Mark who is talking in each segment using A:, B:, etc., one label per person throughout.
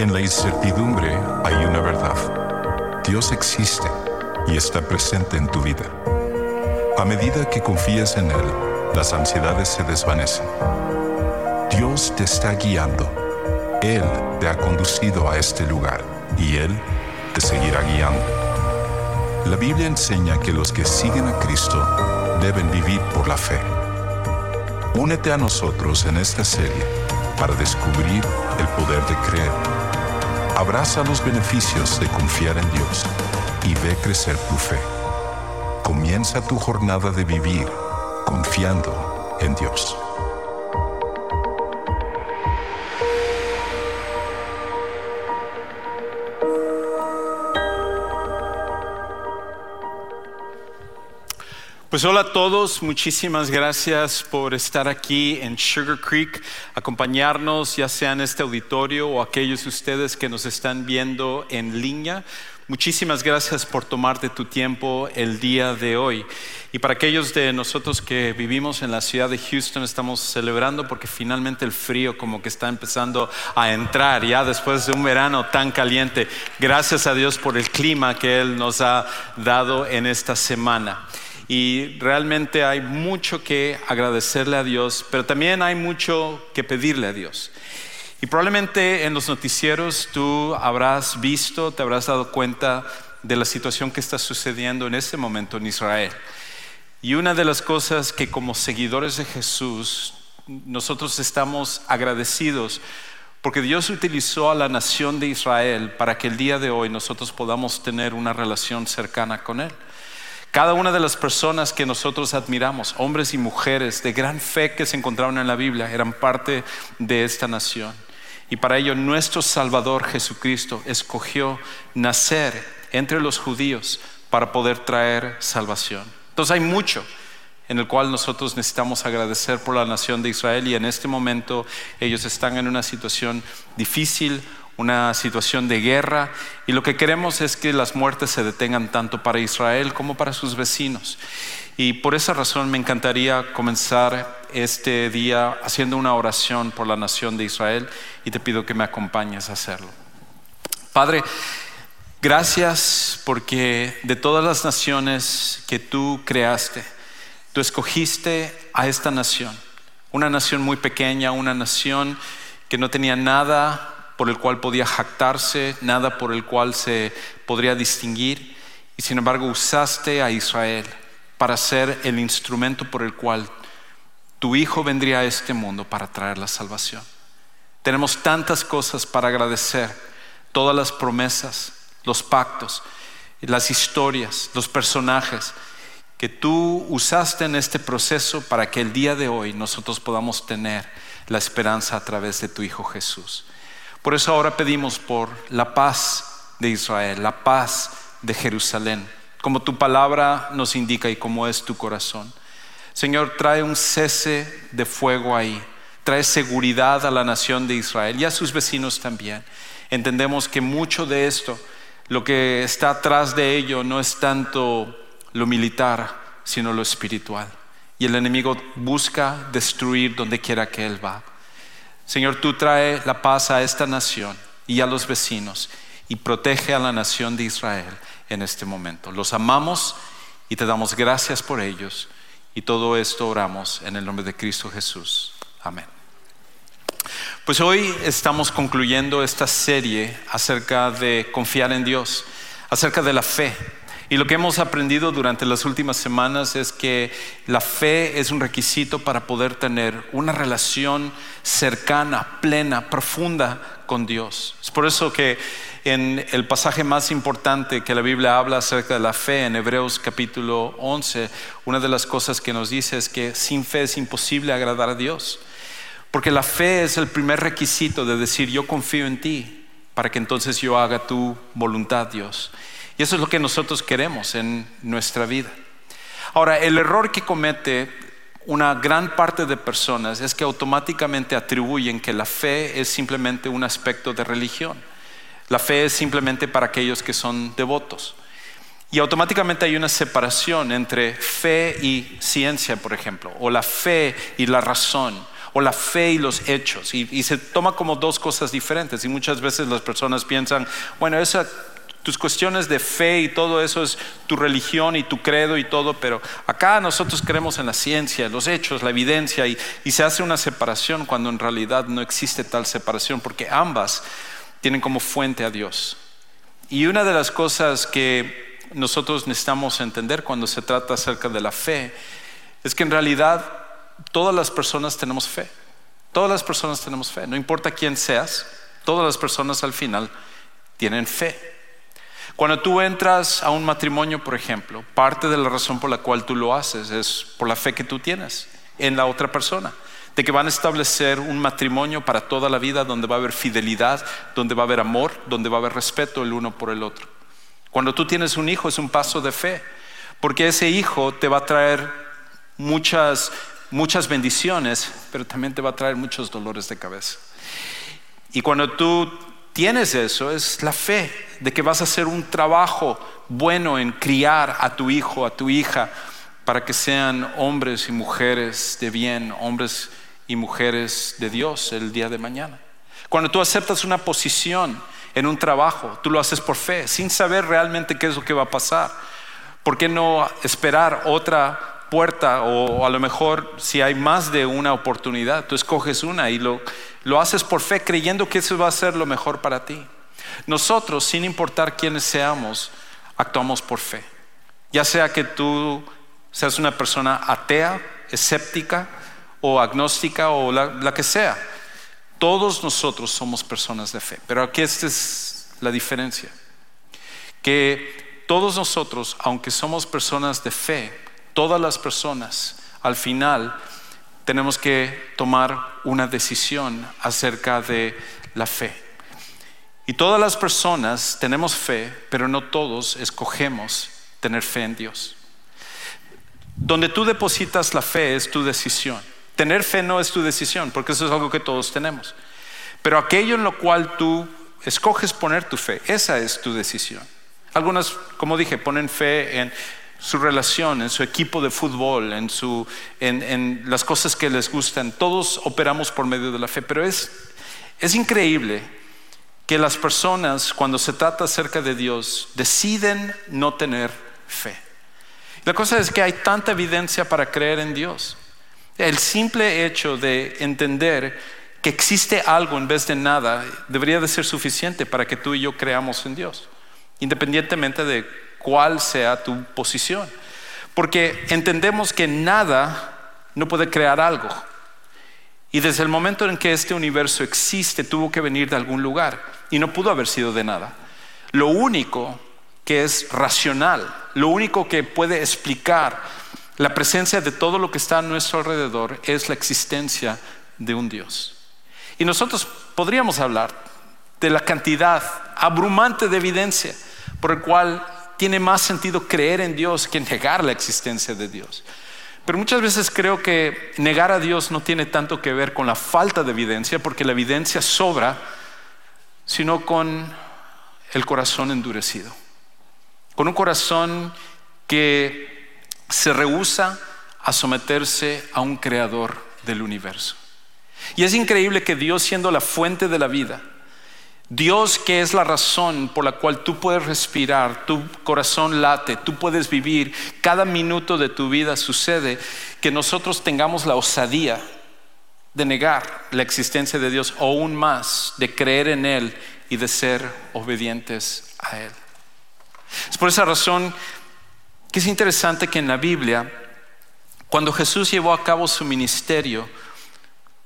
A: En la incertidumbre hay una verdad. Dios existe y está presente en tu vida. A medida que confías en Él, las ansiedades se desvanecen. Dios te está guiando. Él te ha conducido a este lugar y Él te seguirá guiando. La Biblia enseña que los que siguen a Cristo deben vivir por la fe. Únete a nosotros en esta serie para descubrir el poder de creer. Abraza los beneficios de confiar en Dios y ve crecer tu fe. Comienza tu jornada de vivir confiando en Dios.
B: Pues hola a todos, muchísimas gracias por estar aquí en Sugar Creek, acompañarnos ya sea en este auditorio o aquellos de ustedes que nos están viendo en línea. Muchísimas gracias por tomarte tu tiempo el día de hoy. Y para aquellos de nosotros que vivimos en la ciudad de Houston, estamos celebrando porque finalmente el frío como que está empezando a entrar ya después de un verano tan caliente. Gracias a Dios por el clima que Él nos ha dado en esta semana y realmente hay mucho que agradecerle a Dios, pero también hay mucho que pedirle a Dios. Y probablemente en los noticieros tú habrás visto, te habrás dado cuenta de la situación que está sucediendo en este momento en Israel. Y una de las cosas que como seguidores de Jesús nosotros estamos agradecidos porque Dios utilizó a la nación de Israel para que el día de hoy nosotros podamos tener una relación cercana con Él. Cada una de las personas que nosotros admiramos, hombres y mujeres de gran fe que se encontraron en la Biblia, eran parte de esta nación. Y para ello nuestro Salvador Jesucristo escogió nacer entre los judíos para poder traer salvación. Entonces hay mucho en el cual nosotros necesitamos agradecer por la nación de Israel y en este momento ellos están en una situación difícil, una situación de guerra y lo que queremos es que las muertes se detengan tanto para Israel como para sus vecinos. Y por esa razón me encantaría comenzar este día haciendo una oración por la nación de Israel y te pido que me acompañes a hacerlo. Padre, gracias porque de todas las naciones que tú creaste, tú escogiste a esta nación, una nación muy pequeña, una nación que no tenía nada por el cual podía jactarse, nada por el cual se podría distinguir, y sin embargo usaste a Israel para ser el instrumento por el cual tu Hijo vendría a este mundo para traer la salvación. Tenemos tantas cosas para agradecer, todas las promesas, los pactos, las historias, los personajes que tú usaste en este proceso para que el día de hoy nosotros podamos tener la esperanza a través de tu Hijo Jesús. Por eso ahora pedimos por la paz de Israel, la paz de Jerusalén, como tu palabra nos indica y como es tu corazón. Señor, trae un cese de fuego ahí, trae seguridad a la nación de Israel y a sus vecinos también. Entendemos que mucho de esto, lo que está atrás de ello no es tanto lo militar, sino lo espiritual. Y el enemigo busca destruir donde quiera que él va. Señor, tú trae la paz a esta nación y a los vecinos y protege a la nación de Israel en este momento. Los amamos y te damos gracias por ellos y todo esto oramos en el nombre de Cristo Jesús. Amén. Pues hoy estamos concluyendo esta serie acerca de confiar en Dios, acerca de la fe. Y lo que hemos aprendido durante las últimas semanas es que la fe es un requisito para poder tener una relación cercana, plena, profunda con Dios. Es por eso que en el pasaje más importante que la Biblia habla acerca de la fe, en Hebreos capítulo 11, una de las cosas que nos dice es que sin fe es imposible agradar a Dios. Porque la fe es el primer requisito de decir yo confío en ti para que entonces yo haga tu voluntad, Dios. Y eso es lo que nosotros queremos en nuestra vida. Ahora, el error que comete una gran parte de personas es que automáticamente atribuyen que la fe es simplemente un aspecto de religión. La fe es simplemente para aquellos que son devotos. Y automáticamente hay una separación entre fe y ciencia, por ejemplo, o la fe y la razón, o la fe y los hechos. Y, se toma como dos cosas diferentes. Y muchas veces las personas piensan, bueno, esa, tus cuestiones de fe y todo eso es tu religión y tu credo y todo, pero acá nosotros creemos en la ciencia, los hechos, la evidencia y, y se hace una separación cuando en realidad no existe tal separación porque ambas tienen como fuente a Dios. Y una de las cosas que nosotros necesitamos entender cuando se trata acerca de la fe es que en realidad todas las personas tenemos fe. Todas las personas tenemos fe. No importa quién seas, todas las personas al final tienen fe. Cuando tú entras a un matrimonio, por ejemplo, parte de la razón por la cual tú lo haces es por la fe que tú tienes en la otra persona de que van a establecer un matrimonio para toda la vida donde va a haber fidelidad, donde va a haber amor, donde va a haber respeto el uno por el otro. Cuando tú tienes un hijo es un paso de fe, porque ese hijo te va a traer muchas, muchas bendiciones, pero también te va a traer muchos dolores de cabeza. Y cuando tú tienes eso, es la fe de que vas a hacer un trabajo bueno en criar a tu hijo, a tu hija, para que sean hombres y mujeres de bien, hombres y mujeres de Dios el día de mañana. Cuando tú aceptas una posición en un trabajo, tú lo haces por fe, sin saber realmente qué es lo que va a pasar. ¿Por qué no esperar otra puerta o a lo mejor si hay más de una oportunidad, tú escoges una y lo, lo haces por fe creyendo que eso va a ser lo mejor para ti? Nosotros, sin importar quiénes seamos, actuamos por fe. Ya sea que tú seas una persona atea, escéptica, o agnóstica o la, que sea. Todos nosotros somos personas de fe. Pero aquí esta es la diferencia. Que todos nosotros, aunque somos personas de fe, todas las personas, al final tenemos que tomar una decisión acerca de la fe. Y todas las personas tenemos fe, pero no todos escogemos tener fe en Dios. Donde tú depositas la fe es tu decisión. Tener fe no es tu decisión, porque eso es algo que todos tenemos. Pero aquello en lo cual tú escoges poner tu fe, esa es tu decisión. Algunas, como dije, ponen fe en su relación, en su equipo de fútbol, en, su, en, las cosas que les gustan. Todos operamos por medio de la fe, pero es, es increíble que las personas, cuando se trata acerca de Dios, deciden no tener fe. La cosa es que hay tanta evidencia para creer en Dios. El simple hecho de entender que existe algo en vez de nada debería de ser suficiente para que tú y yo creamos en Dios, independientemente de cuál sea tu posición. Porque entendemos que nada no puede crear algo. Y desde el momento en que este universo existe, tuvo que venir de algún lugar y no pudo haber sido de nada. Lo único que es racional, lo único que puede explicar la presencia de todo lo que está a nuestro alrededor es la existencia de un Dios. Y nosotros podríamos hablar de la cantidad abrumante de evidencia por el cual tiene más sentido creer en Dios que negar la existencia de Dios. Pero muchas veces creo que negar a Dios no tiene tanto que ver con la falta de evidencia, porque la evidencia sobra, sino con el corazón endurecido. Con un corazón que se rehúsa a someterse a un creador del universo. Y es increíble que Dios siendo la fuente de la vida, Dios que es la razón por la cual tú puedes respirar, tu corazón late, tú puedes vivir, cada minuto de tu vida sucede que nosotros tengamos la osadía de negar la existencia de Dios o aún más de creer en Él y de ser obedientes a Él. Es por esa razón que es interesante que en la Biblia, cuando Jesús llevó a cabo su ministerio,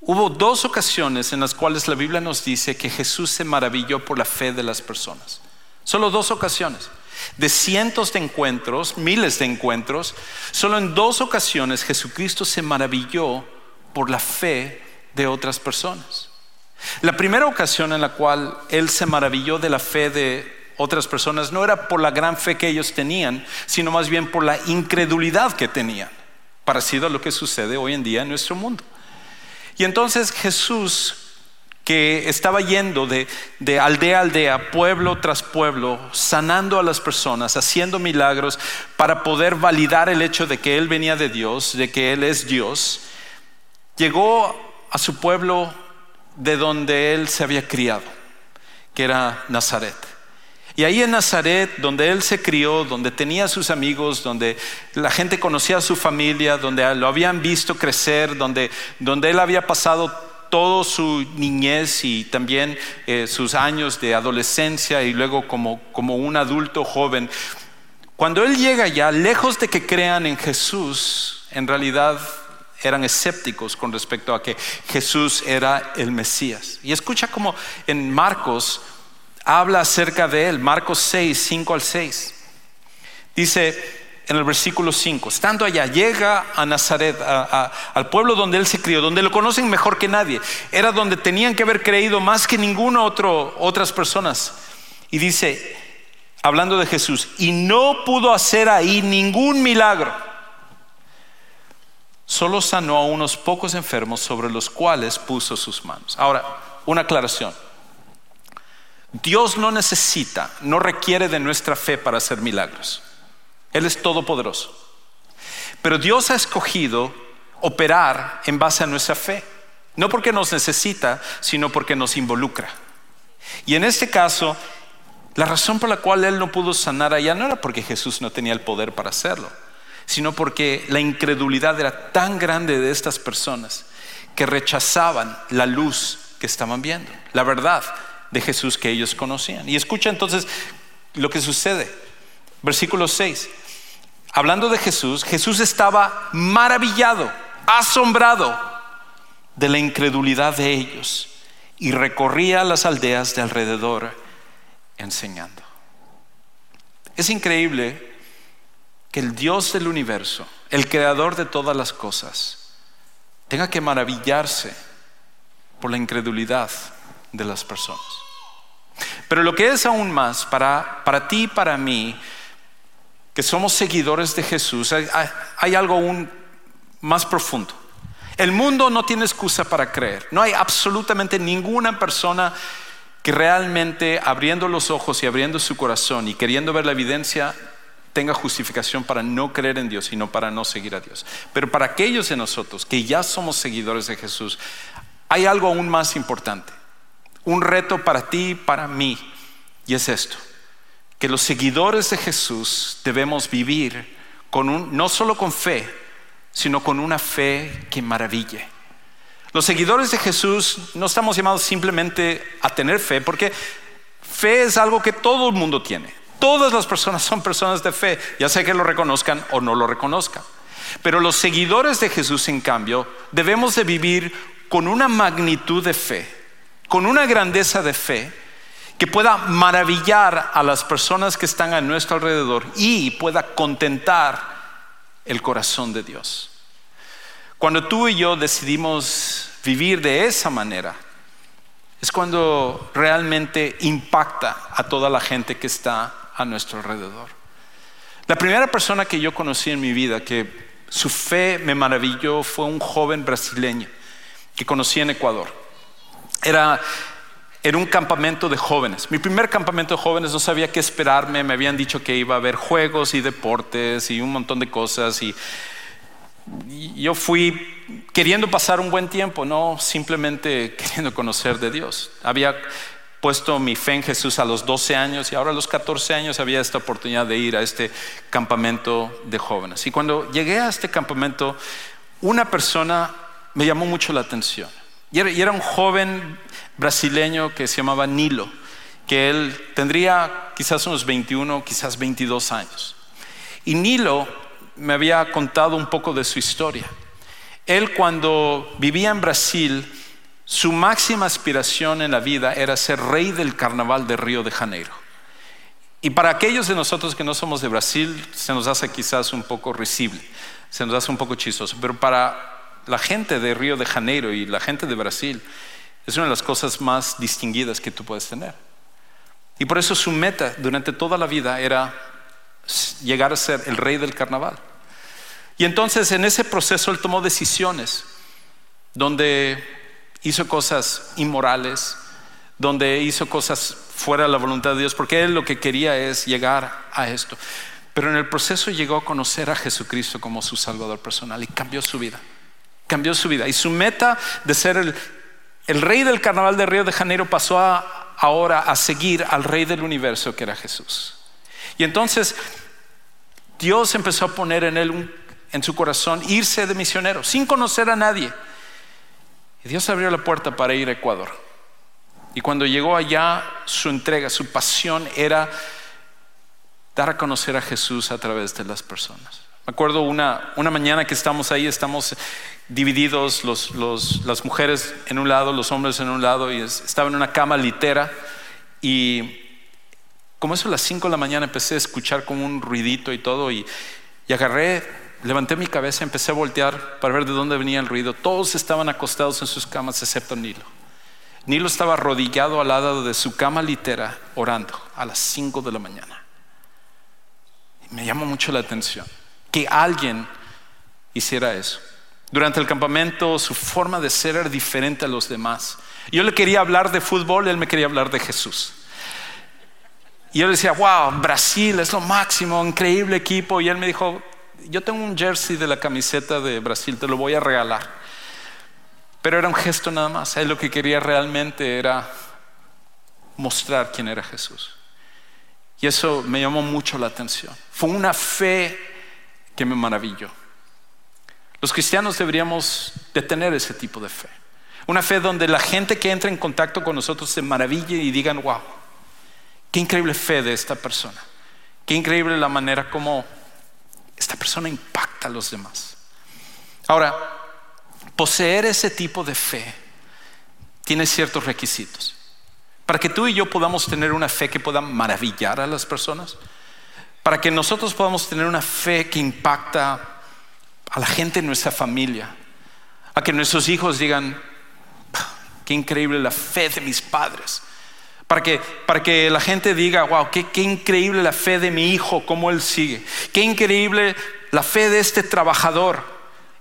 B: hubo dos ocasiones en las cuales la Biblia nos dice que Jesús se maravilló por la fe de las personas. Solo dos ocasiones. De cientos de encuentros, miles de encuentros, solo en dos ocasiones Jesucristo se maravilló por la fe de otras personas. La primera ocasión en la cual Él se maravilló de la fe de otras personas no era por la gran fe que ellos tenían, sino más bien por la incredulidad que tenían, parecido a lo que sucede hoy en día en nuestro mundo. Y entonces Jesús, que estaba yendo de, aldea a aldea, pueblo tras pueblo, sanando a las personas, haciendo milagros para poder validar el hecho de que Él venía de Dios, de que Él es Dios, llegó a su pueblo de donde él se había criado, que era Nazaret. Y ahí en Nazaret, donde él se crió, donde tenía sus amigos, donde la gente conocía a su familia, donde lo habían visto crecer, donde, donde él había pasado toda su niñez y también eh, sus años de adolescencia y luego como, como un adulto joven. Cuando él llega ya, lejos de que crean en Jesús, en realidad eran escépticos con respecto a que Jesús era el Mesías. Y escucha como en Marcos habla acerca de él, Marcos 6, 5 al 6. Dice, en el versículo 5, estando allá, llega a Nazaret, al pueblo donde él se crió, donde lo conocen mejor que nadie. Era donde tenían que haber creído más que ninguna otro, otras personas. Y dice, hablando de Jesús, y no pudo hacer ahí ningún milagro. Solo sanó a unos pocos enfermos sobre los cuales puso sus manos. Ahora, una aclaración. Dios no necesita, no requiere de nuestra fe para hacer milagros. Él es todopoderoso. Pero Dios ha escogido operar en base a nuestra fe. No porque nos necesita, sino porque nos involucra. Y en este caso, la razón por la cual Él no pudo sanar allá no era porque Jesús no tenía el poder para hacerlo, sino porque la incredulidad era tan grande de estas personas que rechazaban la luz que estaban viendo, la verdad de Jesús que ellos conocían. Y escucha entonces lo que sucede. Versículo 6. Hablando de Jesús, Jesús estaba maravillado, asombrado de la incredulidad de ellos y recorría las aldeas de alrededor enseñando. Es increíble que el Dios del universo, el creador de todas las cosas, tenga que maravillarse por la incredulidad de las personas. Pero lo que es aún más para, para ti y para mí, que somos seguidores de Jesús, hay, algo aún más profundo. El mundo no tiene excusa para creer. No hay absolutamente ninguna persona que realmente abriendo los ojos y abriendo su corazón y queriendo ver la evidencia tenga justificación para no creer en Dios, sino para no seguir a Dios. Pero para aquellos de nosotros que ya somos seguidores de Jesús, hay algo aún más importante. Un reto para ti y para mí. Y es esto que los seguidores de Jesús debemos vivir con no solo con fe, sino con una fe que maraville. Los seguidores de Jesús no estamos llamados simplemente a tener fe, porque fe es algo que todo el mundo tiene. Todas las personas son personas de fe, ya sea que lo reconozcan o no lo reconozcan. Pero los seguidores de Jesús, en cambio, debemos de vivir con una magnitud de fe, con una grandeza de fe, que pueda maravillar a las personas que están a nuestro alrededor y pueda contentar el corazón de Dios. Cuando tú y yo decidimos vivir de esa manera, es cuando realmente impacta a toda la gente que está a nuestro alrededor. La primera persona que yo conocí en mi vida que su fe me maravilló fue un joven brasileño que conocí en Ecuador. Era era un campamento de jóvenes. Mi primer campamento de jóvenes no sabía qué esperarme, me habían dicho que iba a haber juegos y deportes y un montón de cosas y, yo fui queriendo pasar un buen tiempo, no simplemente queriendo conocer de Dios. Había puesto mi fe en Jesús a los 12 años y ahora a los 14 años había esta oportunidad de ir a este campamento de jóvenes. Y cuando llegué a este campamento, una persona me llamó mucho la atención. Y era, un joven brasileño que se llamaba Nilo, que él tendría quizás unos 21, quizás 22 años. Y Nilo me había contado un poco de su historia. Él cuando vivía en Brasil, su máxima aspiración en la vida era ser rey del carnaval de Río de Janeiro. Y para aquellos de nosotros que no somos de Brasil, se nos hace quizás un poco risible, se nos hace un poco chistoso, pero para la gente de Río de Janeiro y la gente de Brasil es una de las cosas más distinguidas que tú puedes tener. Y por eso su meta durante toda la vida era llegar a ser el rey del carnaval. Y entonces en ese proceso él tomó decisiones donde hizo cosas inmorales, donde hizo cosas fuera de la voluntad de Dios, porque él lo que quería es llegar a esto. Pero en el proceso llegó a conocer a Jesucristo como su Salvador personal y cambió su vida. Cambió su vida. Y su meta de ser el, rey del carnaval de Río de Janeiro pasó ahora a seguir al rey del universo que era Jesús. Y entonces Dios empezó a poner en él en su corazón irse de misionero sin conocer a nadie. Y Dios abrió la puerta para ir a Ecuador. Y cuando llegó allá, su entrega, su pasión era dar a conocer a Jesús a través de las personas. Me acuerdo una, una mañana que estamos ahí, estamos divididos, las mujeres en un lado, los hombres en un lado, y estaba en una cama litera. Y como eso a las 5 de la mañana empecé a escuchar como un ruidito y todo, y, y agarré, levanté mi cabeza, empecé a voltear para ver de dónde venía el ruido. Todos estaban acostados en sus camas, excepto Nilo. Nilo estaba arrodillado al lado de su cama litera, orando a las 5 de la mañana. Y me llamó mucho la atención que alguien hiciera eso. Durante el campamento su forma de ser era diferente a los demás. Yo le quería hablar de fútbol, él me quería hablar de Jesús. Y yo le decía, wow, Brasil es lo máximo, increíble equipo. Y él me dijo, yo tengo un jersey de la camiseta de Brasil, te lo voy a regalar. Pero era un gesto nada más. Él lo que quería realmente era mostrar quién era Jesús. Y eso me llamó mucho la atención. Fue una fe que me maravilló. Los cristianos deberíamos de tener ese tipo de fe. Una fe donde la gente que entra en contacto con nosotros se maraville y digan, wow, qué increíble fe de esta persona. Qué increíble la manera como esta persona impacta a los demás. Ahora, poseer ese tipo de fe tiene ciertos requisitos. Para que tú y yo podamos tener una fe que pueda maravillar a las personas, para que nosotros podamos tener una fe que impacta a la gente en nuestra familia, a que nuestros hijos digan, qué increíble la fe de mis padres, para que, para que la gente diga, wow, qué, qué increíble la fe de mi hijo, cómo él sigue, qué increíble la fe de este trabajador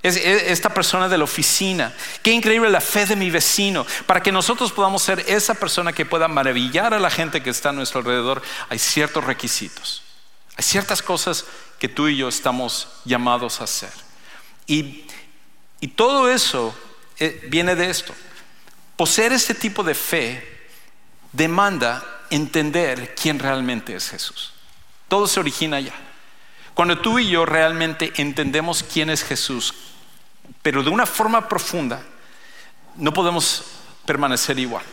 B: esta persona de la oficina. Qué increíble la fe de mi vecino. Para que nosotros podamos ser esa persona que pueda maravillar a la gente que está a nuestro alrededor, hay ciertos requisitos. Hay ciertas cosas que tú y yo estamos llamados a hacer. Y, todo eso eh, viene de esto. Poseer este tipo de fe demanda entender quién realmente es Jesús. Todo se origina allá. Cuando tú y yo realmente entendemos quién es Jesús, pero de una forma profunda, no podemos permanecer igual.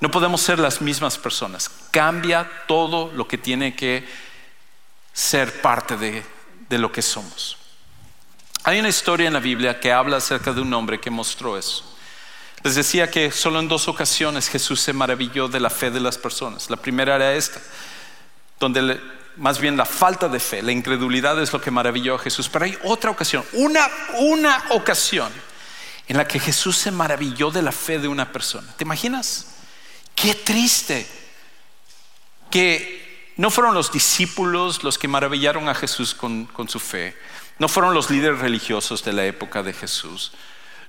B: No podemos ser las mismas personas. Cambia todo lo que tiene que ser parte de, lo que somos. Hay una historia en la Biblia que habla acerca de un hombre que mostró eso. Les decía que solo en dos ocasiones Jesús se maravilló de la fe de las personas. La primera era esta, donde más bien la falta de fe, la incredulidad es lo que maravilló a Jesús. Pero hay otra ocasión, una, una ocasión en la que Jesús se maravilló de la fe de una persona. ¿Te imaginas? Qué triste que no fueron los discípulos los que maravillaron a Jesús con, con su fe, no fueron los líderes religiosos de la época de Jesús,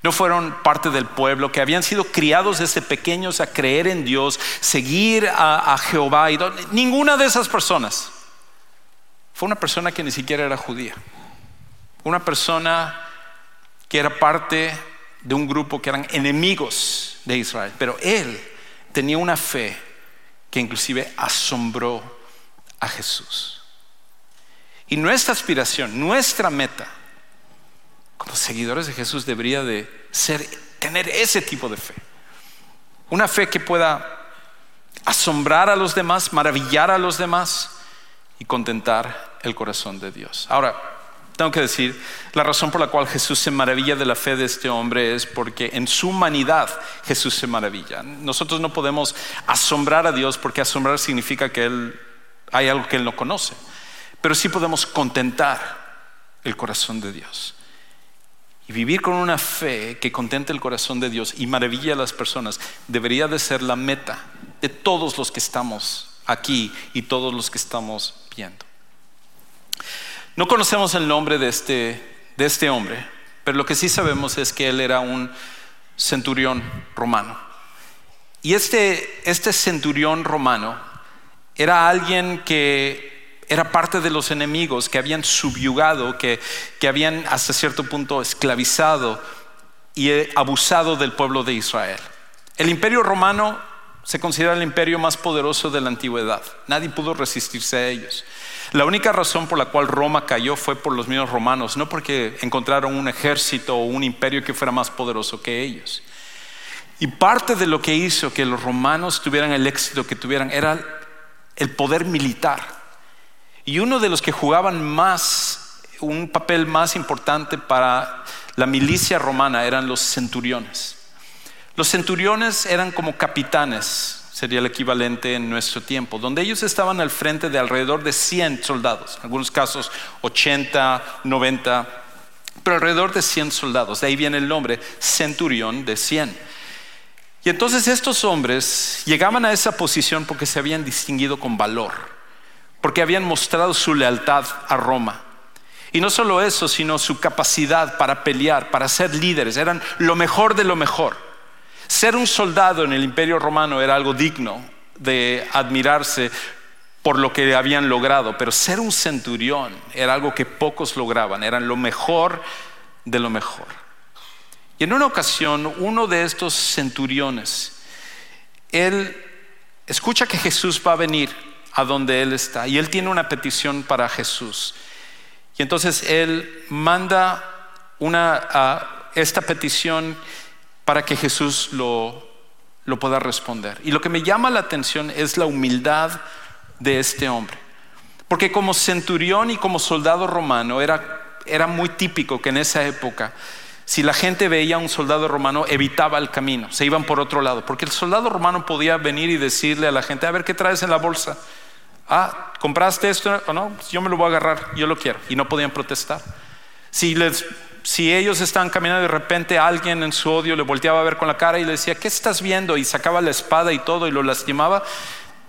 B: no fueron parte del pueblo, que habían sido criados desde pequeños a creer en Dios, seguir a, a Jehová. Y ninguna de esas personas fue una persona que ni siquiera era judía. Una persona que era parte de un grupo que eran enemigos de Israel. Pero él tenía una fe que inclusive asombró a Jesús. Y nuestra aspiración, nuestra meta como seguidores de Jesús debería de ser tener ese tipo de fe. Una fe que pueda asombrar a los demás, maravillar a los demás y contentar el corazón de Dios. Ahora, tengo que decir, la razón por la cual Jesús se maravilla de la fe de este hombre es porque en su humanidad Jesús se maravilla. Nosotros no podemos asombrar a Dios porque asombrar significa que él, hay algo que Él no conoce. Pero sí podemos contentar el corazón de Dios. Y vivir con una fe que contente el corazón de Dios y maravilla a las personas debería de ser la meta de todos los que estamos aquí y todos los que estamos viendo. No conocemos el nombre de este, de este hombre, pero lo que sí sabemos es que él era un centurión romano. Y este, este centurión romano era alguien que era parte de los enemigos que habían subyugado, que, que habían hasta cierto punto esclavizado y abusado del pueblo de Israel. El imperio romano se considera el imperio más poderoso de la antigüedad. Nadie pudo resistirse a ellos. La única razón por la cual Roma cayó fue por los mismos romanos, no porque encontraron un ejército o un imperio que fuera más poderoso que ellos. Y parte de lo que hizo que los romanos tuvieran el éxito que tuvieran era el poder militar. Y uno de los que jugaban más, un papel más importante para la milicia romana eran los centuriones. Los centuriones eran como capitanes, sería el equivalente en nuestro tiempo, donde ellos estaban al frente de alrededor de 100 soldados, en algunos casos 80, 90, pero alrededor de 100 soldados. De ahí viene el nombre centurión de 100. Y entonces estos hombres llegaban a esa posición porque se habían distinguido con valor, porque habían mostrado su lealtad a Roma. Y no solo eso, sino su capacidad para pelear, para ser líderes, eran lo mejor de lo mejor. Ser un soldado en el imperio romano era algo digno de admirarse por lo que habían logrado, pero ser un centurión era algo que pocos lograban, eran lo mejor de lo mejor. Y en una ocasión, uno de estos centuriones, él escucha que Jesús va a venir a donde él está y él tiene una petición para Jesús. Y entonces él manda una, esta petición para que Jesús lo, lo pueda responder. Y lo que me llama la atención es la humildad de este hombre. Porque como centurión y como soldado romano era, era muy típico que en esa época, si la gente veía a un soldado romano, evitaba el camino, se iban por otro lado. Porque el soldado romano podía venir y decirle a la gente, a ver, ¿qué traes en la bolsa? Ah, ¿compraste esto? o no, yo me lo voy a agarrar, yo lo quiero. Y no podían protestar. Si les si ellos estaban caminando de repente alguien en su odio le volteaba a ver con la cara y le decía, ¿qué estás viendo? Y sacaba la espada y todo y lo lastimaba,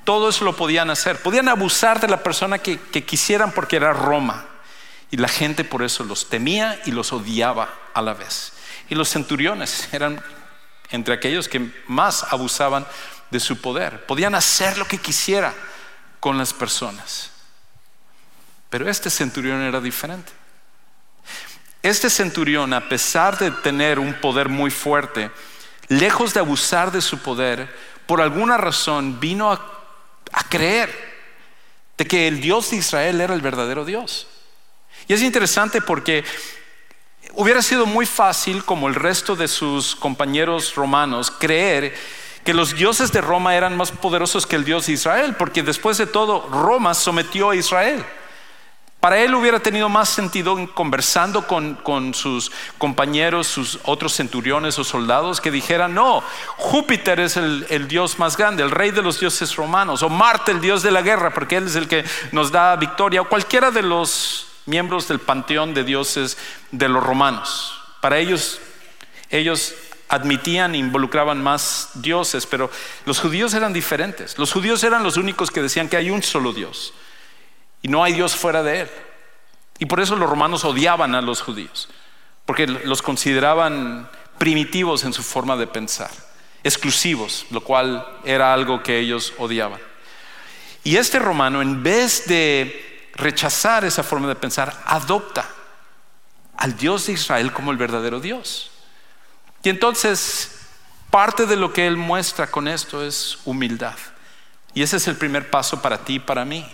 B: todo eso lo podían hacer. Podían abusar de la persona que quisieran porque era Roma. Y la gente por eso los temía y los odiaba a la vez. Y los centuriones eran entre aquellos que más abusaban de su poder. Podían hacer lo que quisiera con las personas. Pero este centurión era diferente. Este centurión, a pesar de tener un poder muy fuerte, lejos de abusar de su poder, por alguna razón vino a, creer de que el Dios de Israel era el verdadero Dios. Y es interesante porque hubiera sido muy fácil, como el resto de sus compañeros romanos, creer que los dioses de Roma eran más poderosos que el Dios de Israel, porque después de todo Roma sometió a Israel. Para él hubiera tenido más sentido conversando con, sus compañeros, sus otros centuriones o soldados, que dijeran, no, Júpiter es el, el, dios más grande, el rey de los dioses romanos, o Marte, el dios de la guerra, porque él es el que nos da victoria, o cualquiera de los miembros del panteón de dioses de los romanos. Para ellos, ellos admitían e involucraban más dioses, pero los judíos eran diferentes. Los judíos eran los únicos que decían que hay un solo Dios. Y no hay Dios fuera de él. Y por eso los romanos odiaban a los judíos, porque los consideraban primitivos en su forma de pensar, exclusivos, lo cual era algo que ellos odiaban. Y este romano, en vez de rechazar esa forma de pensar, adopta al Dios de Israel como el verdadero Dios. Y entonces, parte de lo que él muestra con esto es humildad. Y ese es el primer paso para ti y para mí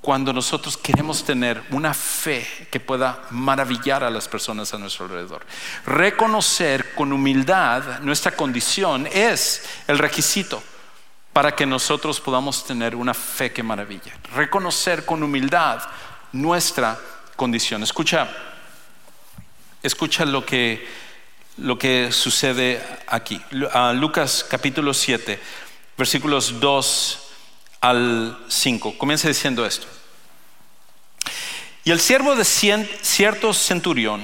B: cuando nosotros queremos tener una fe que pueda maravillar a las personas a nuestro alrededor. Reconocer con humildad nuestra condición es el requisito para que nosotros podamos tener una fe que maravilla. Reconocer con humildad nuestra condición. Escucha, escucha lo que, lo que sucede aquí. Lucas capítulo 7, versículos 2 al 5. Comienza diciendo esto. Y el siervo de cierto centurión,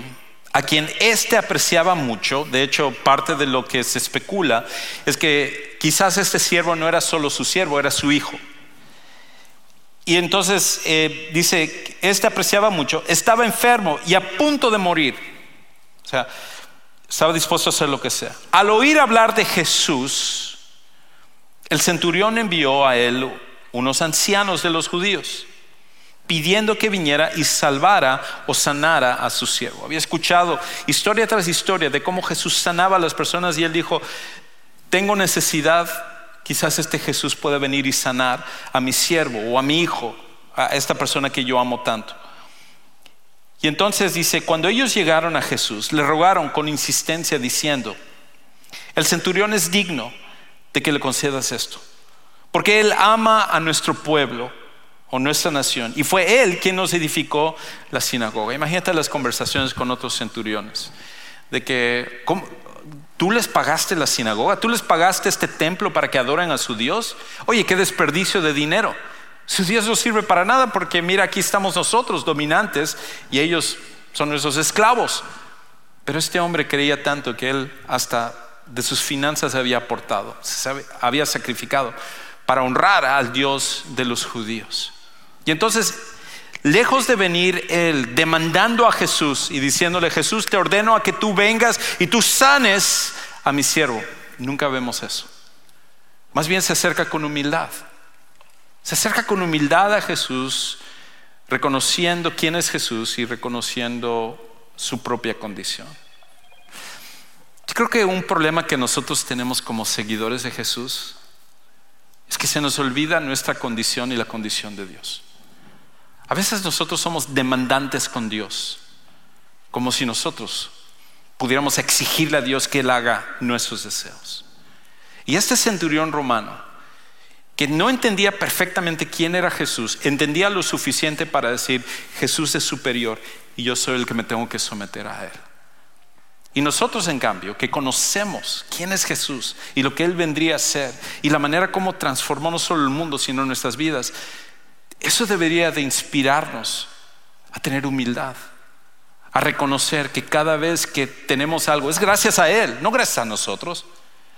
B: a quien éste apreciaba mucho, de hecho parte de lo que se especula es que quizás este siervo no era solo su siervo, era su hijo. Y entonces eh, dice, este apreciaba mucho, estaba enfermo y a punto de morir. O sea, estaba dispuesto a hacer lo que sea. Al oír hablar de Jesús, el centurión envió a él unos ancianos de los judíos pidiendo que viniera y salvara o sanara a su siervo. Había escuchado historia tras historia de cómo Jesús sanaba a las personas y él dijo, tengo necesidad, quizás este Jesús puede venir y sanar a mi siervo o a mi hijo, a esta persona que yo amo tanto. Y entonces dice, cuando ellos llegaron a Jesús, le rogaron con insistencia diciendo, el centurión es digno de que le concedas esto, porque él ama a nuestro pueblo o nuestra nación. Y fue él quien nos edificó la sinagoga. Imagínate las conversaciones con otros centuriones, de que tú les pagaste la sinagoga, tú les pagaste este templo para que adoren a su Dios. Oye, qué desperdicio de dinero. Su Dios no sirve para nada porque mira, aquí estamos nosotros dominantes y ellos son nuestros esclavos. Pero este hombre creía tanto que él hasta de sus finanzas había aportado, había sacrificado para honrar al Dios de los judíos. Y entonces, lejos de venir él demandando a Jesús y diciéndole, Jesús, te ordeno a que tú vengas y tú sanes a mi siervo, nunca vemos eso. Más bien se acerca con humildad. Se acerca con humildad a Jesús, reconociendo quién es Jesús y reconociendo su propia condición. Yo creo que un problema que nosotros tenemos como seguidores de Jesús es que se nos olvida nuestra condición y la condición de Dios. A veces nosotros somos demandantes con Dios, como si nosotros pudiéramos exigirle a Dios que Él haga nuestros deseos. Y este centurión romano que no entendía perfectamente quién era Jesús, entendía lo suficiente para decir, Jesús es superior y yo soy el que me tengo que someter a Él. Y nosotros, en cambio, que conocemos quién es Jesús y lo que Él vendría a ser y la manera como transformó no solo el mundo, sino nuestras vidas, eso debería de inspirarnos a tener humildad, a reconocer que cada vez que tenemos algo es gracias a Él, no gracias a nosotros,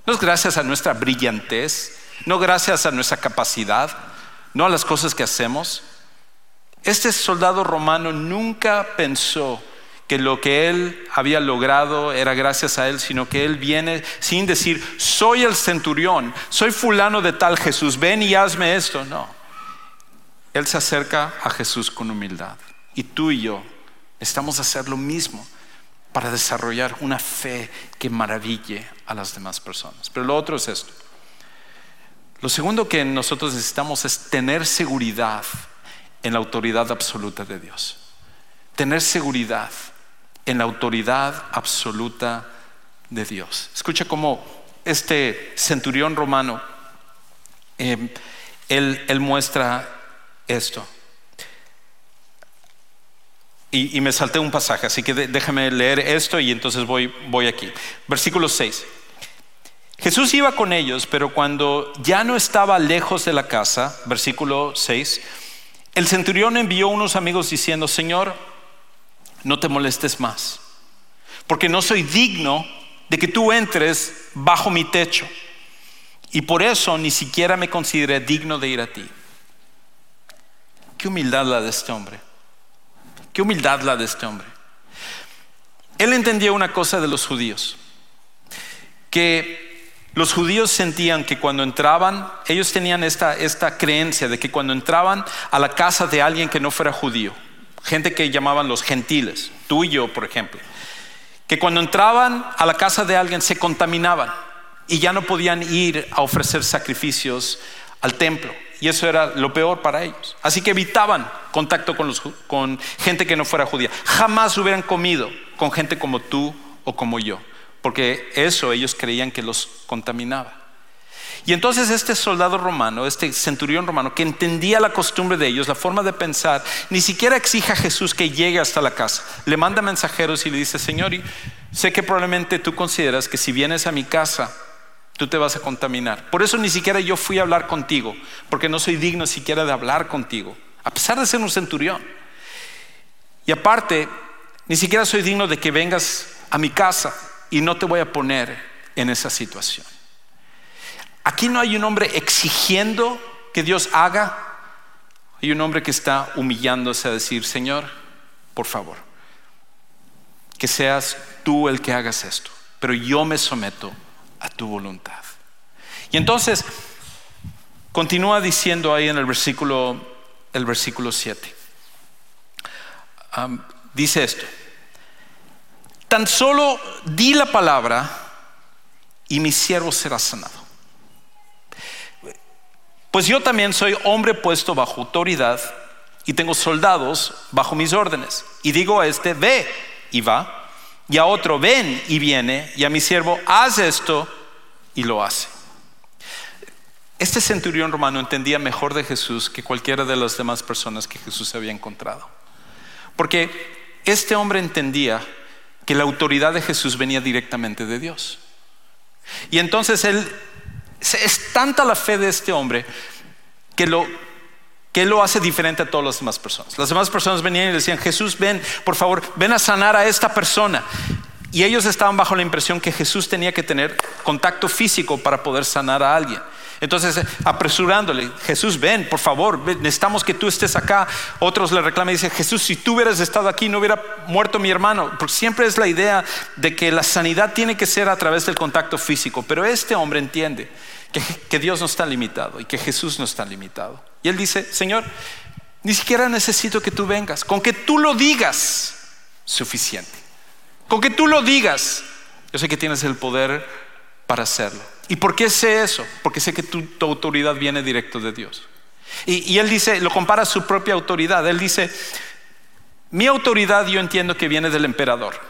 B: no es gracias a nuestra brillantez, no gracias a nuestra capacidad, no a las cosas que hacemos. Este soldado romano nunca pensó que lo que él había logrado era gracias a él, sino que él viene sin decir, soy el centurión, soy fulano de tal Jesús, ven y hazme esto. No, él se acerca a Jesús con humildad. Y tú y yo estamos a hacer lo mismo para desarrollar una fe que maraville a las demás personas. Pero lo otro es esto. Lo segundo que nosotros necesitamos es tener seguridad en la autoridad absoluta de Dios. Tener seguridad en la autoridad absoluta de Dios. Escucha cómo este centurión romano, em, él, muestra esto. Y, me salté un pasaje, así que déjame leer esto y entonces voy, voy aquí. Versículo 6. Jesús iba con ellos, pero cuando ya no estaba lejos de la casa, versículo 6, el centurión envió unos amigos diciendo, Señor, no te molestes más, porque no soy digno de que tú entres bajo mi techo, y por eso ni siquiera me consideré digno de ir a ti. Qué humildad la de este hombre, qué humildad la de este hombre. Él entendía una cosa de los judíos, que los judíos sentían que cuando entraban, ellos tenían esta, esta creencia de que cuando entraban a la casa de alguien que no fuera judío, gente que llamaban los gentiles, tú y yo, por ejemplo, que cuando entraban a la casa de alguien se contaminaban y ya no podían ir a ofrecer sacrificios al templo. Y eso era lo peor para ellos. Así que evitaban contacto con, los, con gente que no fuera judía. Jamás hubieran comido con gente como tú o como yo porque eso ellos creían que los contaminaba. Y entonces este soldado romano, este centurión romano, que entendía la costumbre de ellos, la forma de pensar, ni siquiera exige a Jesús que llegue hasta la casa. Le manda mensajeros y le dice, Señor, sé que probablemente tú consideras que si vienes a mi casa, tú te vas a contaminar. Por eso ni siquiera yo fui a hablar contigo, porque no soy digno siquiera de hablar contigo, a pesar de ser un centurión. Y aparte, ni siquiera soy digno de que vengas a mi casa y no te voy a poner en esa situación. Aquí no hay un hombre exigiendo que Dios haga, hay un hombre que está humillándose a decir, Señor, por favor, que seas tú el que hagas esto, pero yo me someto a tu voluntad. Y entonces continúa diciendo ahí en el versículo el versículo 7. am, dice esto. Tan solo di la palabra y mi siervo será sanado. Pues yo también soy hombre puesto bajo autoridad y tengo soldados bajo mis órdenes. Y digo a este, ve y va, y a otro, ven y viene, y a mi siervo, haz esto y lo hace. Este centurión romano entendía mejor de Jesús que cualquiera de las demás personas que Jesús había encontrado. Porque este hombre entendía que la autoridad de Jesús venía directamente de Dios. Y entonces él, es tanta la fe de este hombre que lo, que lo hace diferente a todas las demás personas. Las demás personas venían y decían, Jesús, ven, por favor, ven a sanar a esta persona. Y ellos estaban bajo la impresión que Jesús tenía que tener contacto físico para poder sanar a alguien. Entonces, apresurándole, Jesús, ven, por favor, necesitamos que tú estés acá. Otros le reclaman y dicen, Jesús, si tú hubieras estado aquí, no hubiera muerto mi hermano. Porque siempre es la idea de que la sanidad tiene que ser a través del contacto físico. Pero este hombre entiende que Dios no está limitado y que Jesús no está limitado. Y él dice, Señor, ni siquiera necesito que tú vengas. Con que tú lo digas, suficiente. Con que tú lo digas, yo sé que tienes el poder para hacerlo. ¿Y por qué sé eso? Porque sé que tu, autoridad viene directo de Dios. Y, y, él dice, lo compara a su propia autoridad. Él dice, mi autoridad yo entiendo que viene del emperador.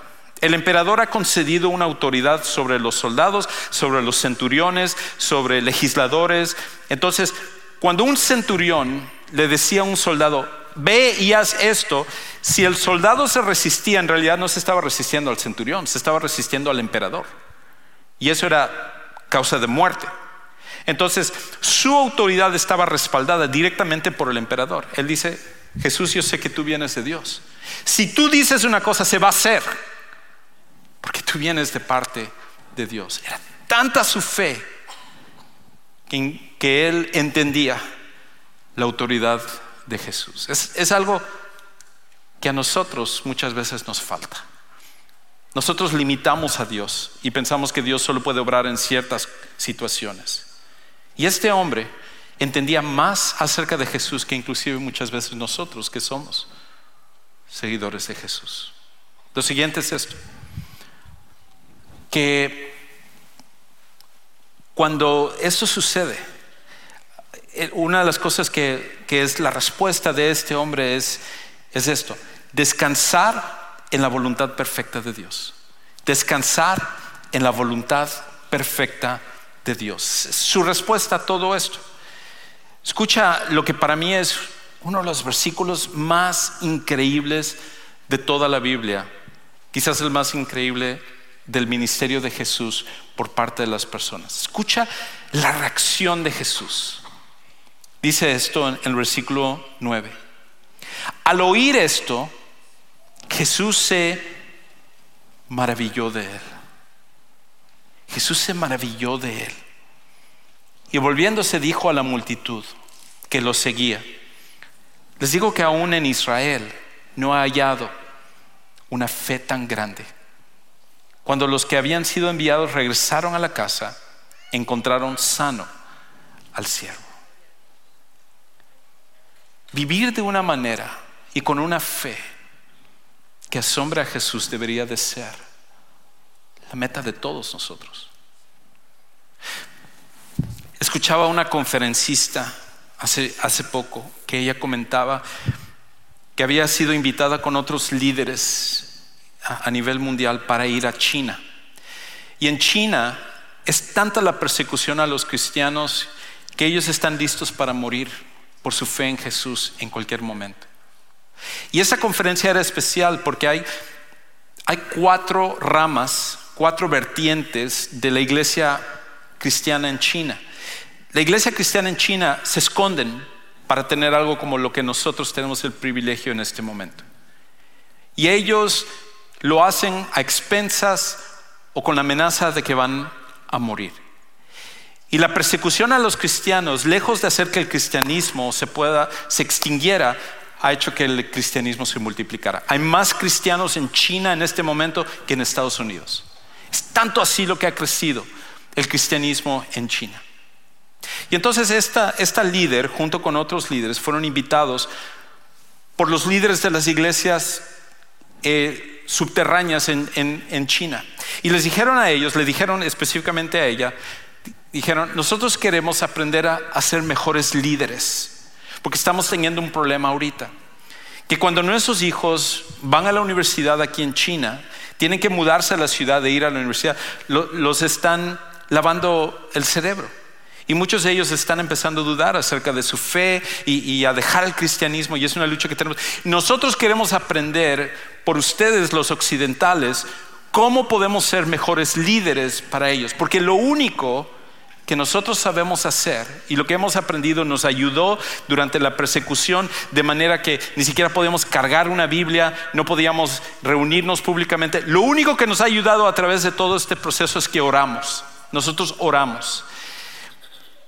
B: El emperador ha concedido una autoridad sobre los soldados, sobre los centuriones, sobre legisladores. Entonces, cuando un centurión le decía a un soldado, ve y haz esto, si el soldado se resistía, en realidad no se estaba resistiendo al centurión, se estaba resistiendo al emperador. Y eso era causa de muerte. Entonces, su autoridad estaba respaldada directamente por el emperador. Él dice, Jesús, yo sé que tú vienes de Dios. Si tú dices una cosa, se va a hacer, porque tú vienes de parte de Dios. Era tanta su fe que, que él entendía la autoridad de Jesús. Es, es algo que a nosotros muchas veces nos falta. Nosotros limitamos a Dios y pensamos que Dios solo puede obrar en ciertas situaciones. Y este hombre entendía más acerca de Jesús que inclusive muchas veces nosotros que somos seguidores de Jesús. Lo siguiente es esto, que cuando esto sucede, una de las cosas que, que es la respuesta de este hombre es, es esto, descansar en la voluntad perfecta de Dios. Descansar en la voluntad perfecta de Dios. Su respuesta a todo esto. Escucha lo que para mí es uno de los versículos más increíbles de toda la Biblia. Quizás el más increíble del ministerio de Jesús por parte de las personas. Escucha la reacción de Jesús. Dice esto en el versículo 9. Al oír esto, Jesús se maravilló de él. Jesús se maravilló de él. Y volviéndose dijo a la multitud que lo seguía, les digo que aún en Israel no ha hallado una fe tan grande. Cuando los que habían sido enviados regresaron a la casa, encontraron sano al siervo. Vivir de una manera y con una fe que asombra a Jesús debería de ser la meta de todos nosotros. Escuchaba a una conferencista hace, hace poco que ella comentaba que había sido invitada con otros líderes a, a nivel mundial para ir a China. Y en China es tanta la persecución a los cristianos que ellos están listos para morir por su fe en Jesús en cualquier momento. Y esa conferencia era especial porque hay, hay cuatro ramas, cuatro vertientes de la iglesia cristiana en China. La iglesia cristiana en China se esconden para tener algo como lo que nosotros tenemos el privilegio en este momento. Y ellos lo hacen a expensas o con la amenaza de que van a morir. Y la persecución a los cristianos, lejos de hacer que el cristianismo se pueda, se extinguiera, ha hecho que el cristianismo se multiplicara. Hay más cristianos en China en este momento que en Estados Unidos. Es tanto así lo que ha crecido el cristianismo en China. Y entonces esta, esta líder, junto con otros líderes, fueron invitados por los líderes de las iglesias eh, subterráneas en, en China. Y les dijeron a ellos, le dijeron específicamente a ella, dijeron, nosotros queremos aprender a, a ser mejores líderes, porque estamos teniendo un problema ahorita. Que cuando nuestros hijos van a la universidad aquí en China, tienen que mudarse a la ciudad de ir a la universidad, los están lavando el cerebro. Y muchos de ellos están empezando a dudar acerca de su fe y, y, a dejar el cristianismo y es una lucha que tenemos. Nosotros queremos aprender por ustedes los occidentales cómo podemos ser mejores líderes para ellos, porque lo único que nosotros sabemos hacer y lo que hemos aprendido nos ayudó durante la persecución de manera que ni siquiera podíamos cargar una Biblia, no podíamos reunirnos públicamente. Lo único que nos ha ayudado a través de todo este proceso es que oramos. Nosotros oramos.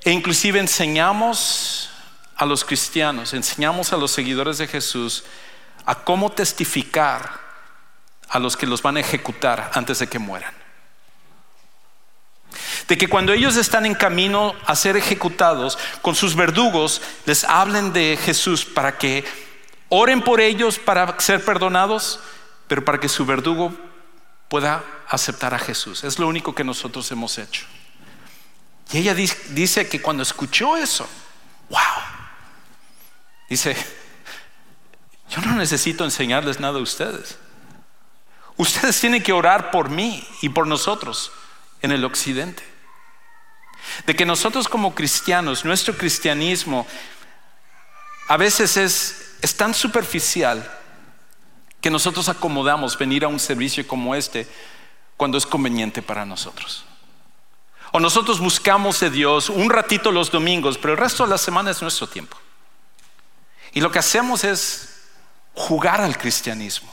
B: E inclusive enseñamos a los cristianos, enseñamos a los seguidores de Jesús a cómo testificar a los que los van a ejecutar antes de que mueran. De que cuando ellos están en camino a ser ejecutados, con sus verdugos les hablen de Jesús para que oren por ellos para ser perdonados, pero para que su verdugo pueda aceptar a Jesús. Es lo único que nosotros hemos hecho. Y ella dice que cuando escuchó eso, wow, dice, yo no necesito enseñarles nada a ustedes. Ustedes tienen que orar por mí y por nosotros en el occidente. De que nosotros como cristianos, nuestro cristianismo a veces es, tan superficial que nosotros acomodamos venir a un servicio como este cuando es conveniente para nosotros. O nosotros buscamos de Dios un ratito los domingos, pero el resto de la semana es nuestro tiempo. Y lo que hacemos es jugar al cristianismo,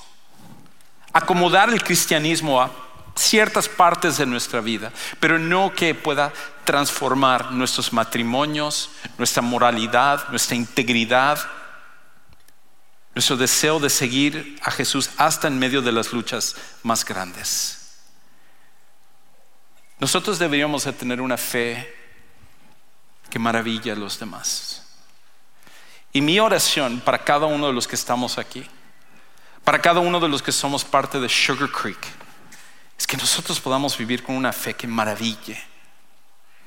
B: acomodar el cristianismo a ciertas partes de nuestra vida, pero no que pueda transformar nuestros matrimonios, nuestra moralidad, nuestra integridad, nuestro deseo de seguir a Jesús hasta en medio de las luchas más grandes. Nosotros deberíamos de tener una fe que maravilla a los demás. Y mi oración para cada uno de los que estamos aquí, para cada uno de los que somos parte de Sugar Creek, es que nosotros podamos vivir con una fe que maraville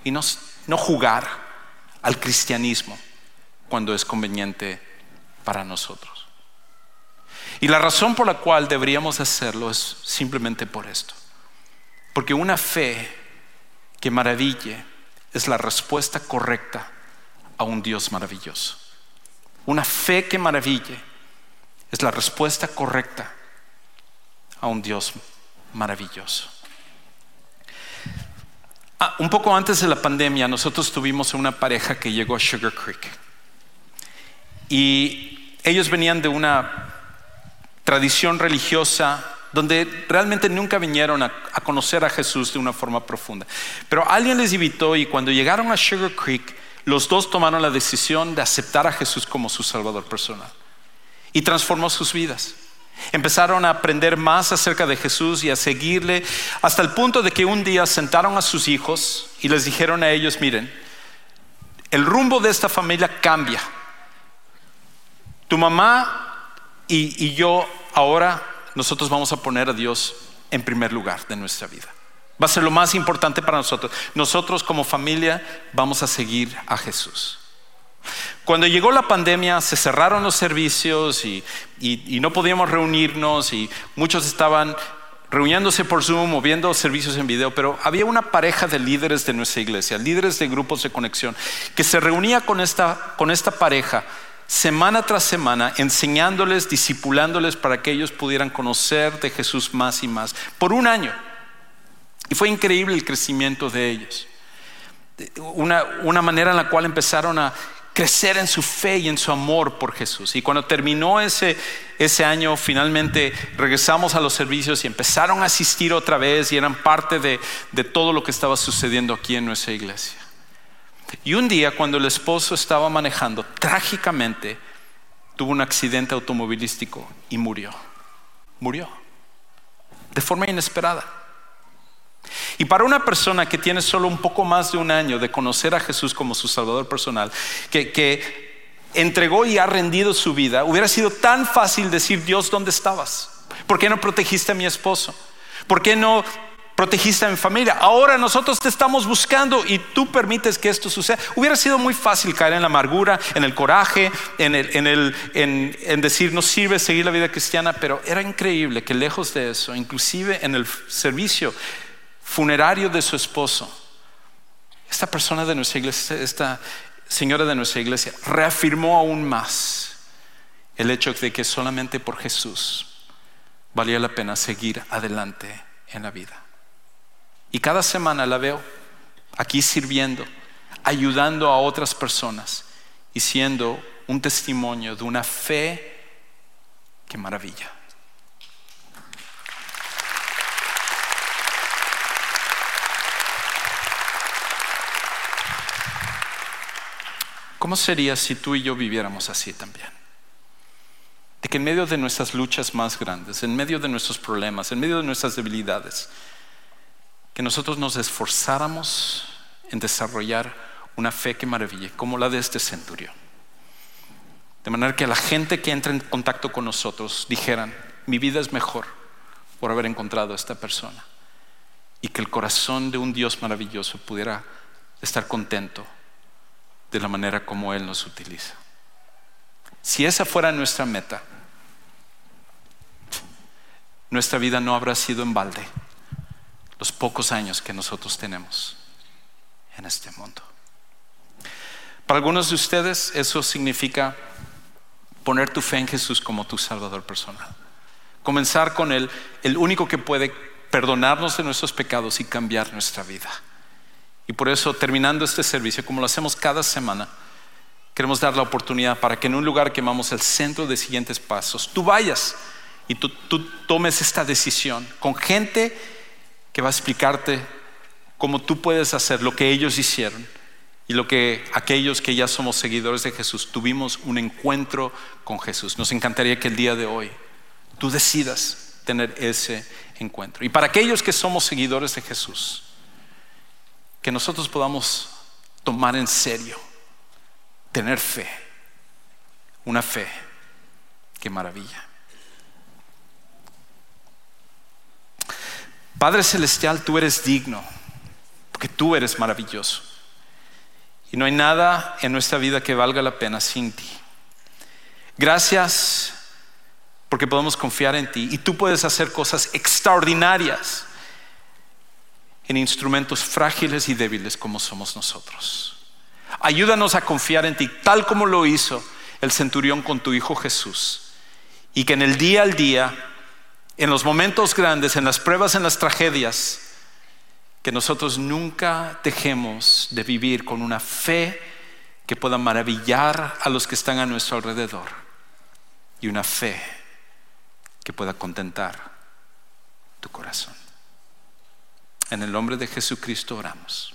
B: y no, no jugar al cristianismo cuando es conveniente para nosotros. Y la razón por la cual deberíamos hacerlo es simplemente por esto. Porque una fe que maraville es la respuesta correcta a un Dios maravilloso. Una fe que maraville es la respuesta correcta a un Dios maravilloso maravilloso. Ah, un poco antes de la pandemia, nosotros tuvimos una pareja que llegó a Sugar Creek. Y ellos venían de una tradición religiosa donde realmente nunca vinieron a, a, conocer a Jesús de una forma profunda. Pero alguien les invitó y cuando llegaron a Sugar Creek, los dos tomaron la decisión de aceptar a Jesús como su Salvador personal. Y transformó sus vidas. Empezaron a aprender más acerca de Jesús y a seguirle hasta el punto de que un día sentaron a sus hijos y les dijeron a ellos, miren, el rumbo de esta familia cambia. Tu mamá y, yo ahora nosotros vamos a poner a Dios en primer lugar de nuestra vida. Va a ser lo más importante para nosotros. Nosotros como familia vamos a seguir a Jesús. Cuando llegó la pandemia se cerraron los servicios y, no podíamos reunirnos y muchos estaban reuniéndose por Zoom o viendo servicios en video, pero había una pareja de líderes de nuestra iglesia, líderes de grupos de conexión, que se reunía con esta, con esta pareja semana tras semana, enseñándoles, discipulándoles para que ellos pudieran conocer de Jesús más y más, por un año. Y fue increíble el crecimiento de ellos. Una, una manera en la cual empezaron a crecer en su fe y en su amor por Jesús. Y cuando terminó ese, ese año, finalmente regresamos a los servicios y empezaron a asistir otra vez y eran parte de, de todo lo que estaba sucediendo aquí en nuestra iglesia. Y un día, cuando el esposo estaba manejando, trágicamente tuvo un accidente automovilístico y murió. Murió. De forma inesperada. Y para una persona que tiene solo un poco más de un año de conocer a Jesús como su Salvador personal, que, entregó y ha rendido su vida, hubiera sido tan fácil decir, Dios, ¿dónde estabas? ¿Por qué no protegiste a mi esposo? ¿Por qué no protegiste a mi familia? Ahora nosotros te estamos buscando y tú permites que esto suceda. Hubiera sido muy fácil caer en la amargura, en el coraje, en, el, en, decir no sirve seguir la vida cristiana, pero era increíble que lejos de eso, inclusive en el servicio funerario de su esposo, esta persona de nuestra iglesia, esta señora de nuestra iglesia, reafirmó aún más el hecho de que solamente por Jesús valía la pena seguir adelante en la vida. Y cada semana la veo aquí sirviendo, ayudando a otras personas y siendo un testimonio de una fe que maravilla. ¿Cómo sería si tú y yo viviéramos así también? De que en medio de nuestras luchas más grandes, en medio de nuestros problemas, en medio de nuestras debilidades, que nosotros nos esforzáramos en desarrollar una fe que maraville, como la de este centurión. De manera que la gente que entra en contacto con nosotros dijeran, mi vida es mejor por haber encontrado a esta persona. Y que el corazón de un Dios maravilloso pudiera estar contento de la manera como Él nos utiliza. Si esa fuera nuestra meta, nuestra vida no habrá sido en balde los pocos años que nosotros tenemos en este mundo. Para algunos de ustedes eso significa poner tu fe en Jesús como tu Salvador personal. Comenzar con Él, el único que puede perdonarnos de nuestros pecados y cambiar nuestra vida. Y por eso, terminando este servicio, como lo hacemos cada semana, queremos dar la oportunidad para que en un lugar que llamamos el centro de siguientes pasos, tú vayas y tú, tomes esta decisión con gente que va a explicarte cómo tú puedes hacer lo que ellos hicieron y lo que aquellos que ya somos seguidores de Jesús tuvimos un encuentro con Jesús. Nos encantaría que el día de hoy tú decidas tener ese encuentro. Y para aquellos que somos seguidores de Jesús, que nosotros podamos tomar en serio, tener fe, una fe que maravilla. Padre Celestial, tú eres digno, porque tú eres maravilloso. Y no hay nada en nuestra vida que valga la pena sin ti. Gracias porque podemos confiar en ti y tú puedes hacer cosas extraordinarias en instrumentos frágiles y débiles como somos nosotros. Ayúdanos a confiar en ti, tal como lo hizo el centurión con tu Hijo Jesús. Y que en el día al día, en los momentos grandes, en las pruebas, en las tragedias, que nosotros nunca dejemos de vivir con una fe que pueda maravillar a los que están a nuestro alrededor y una fe que pueda contentar tu corazón. En el nombre de Jesucristo oramos.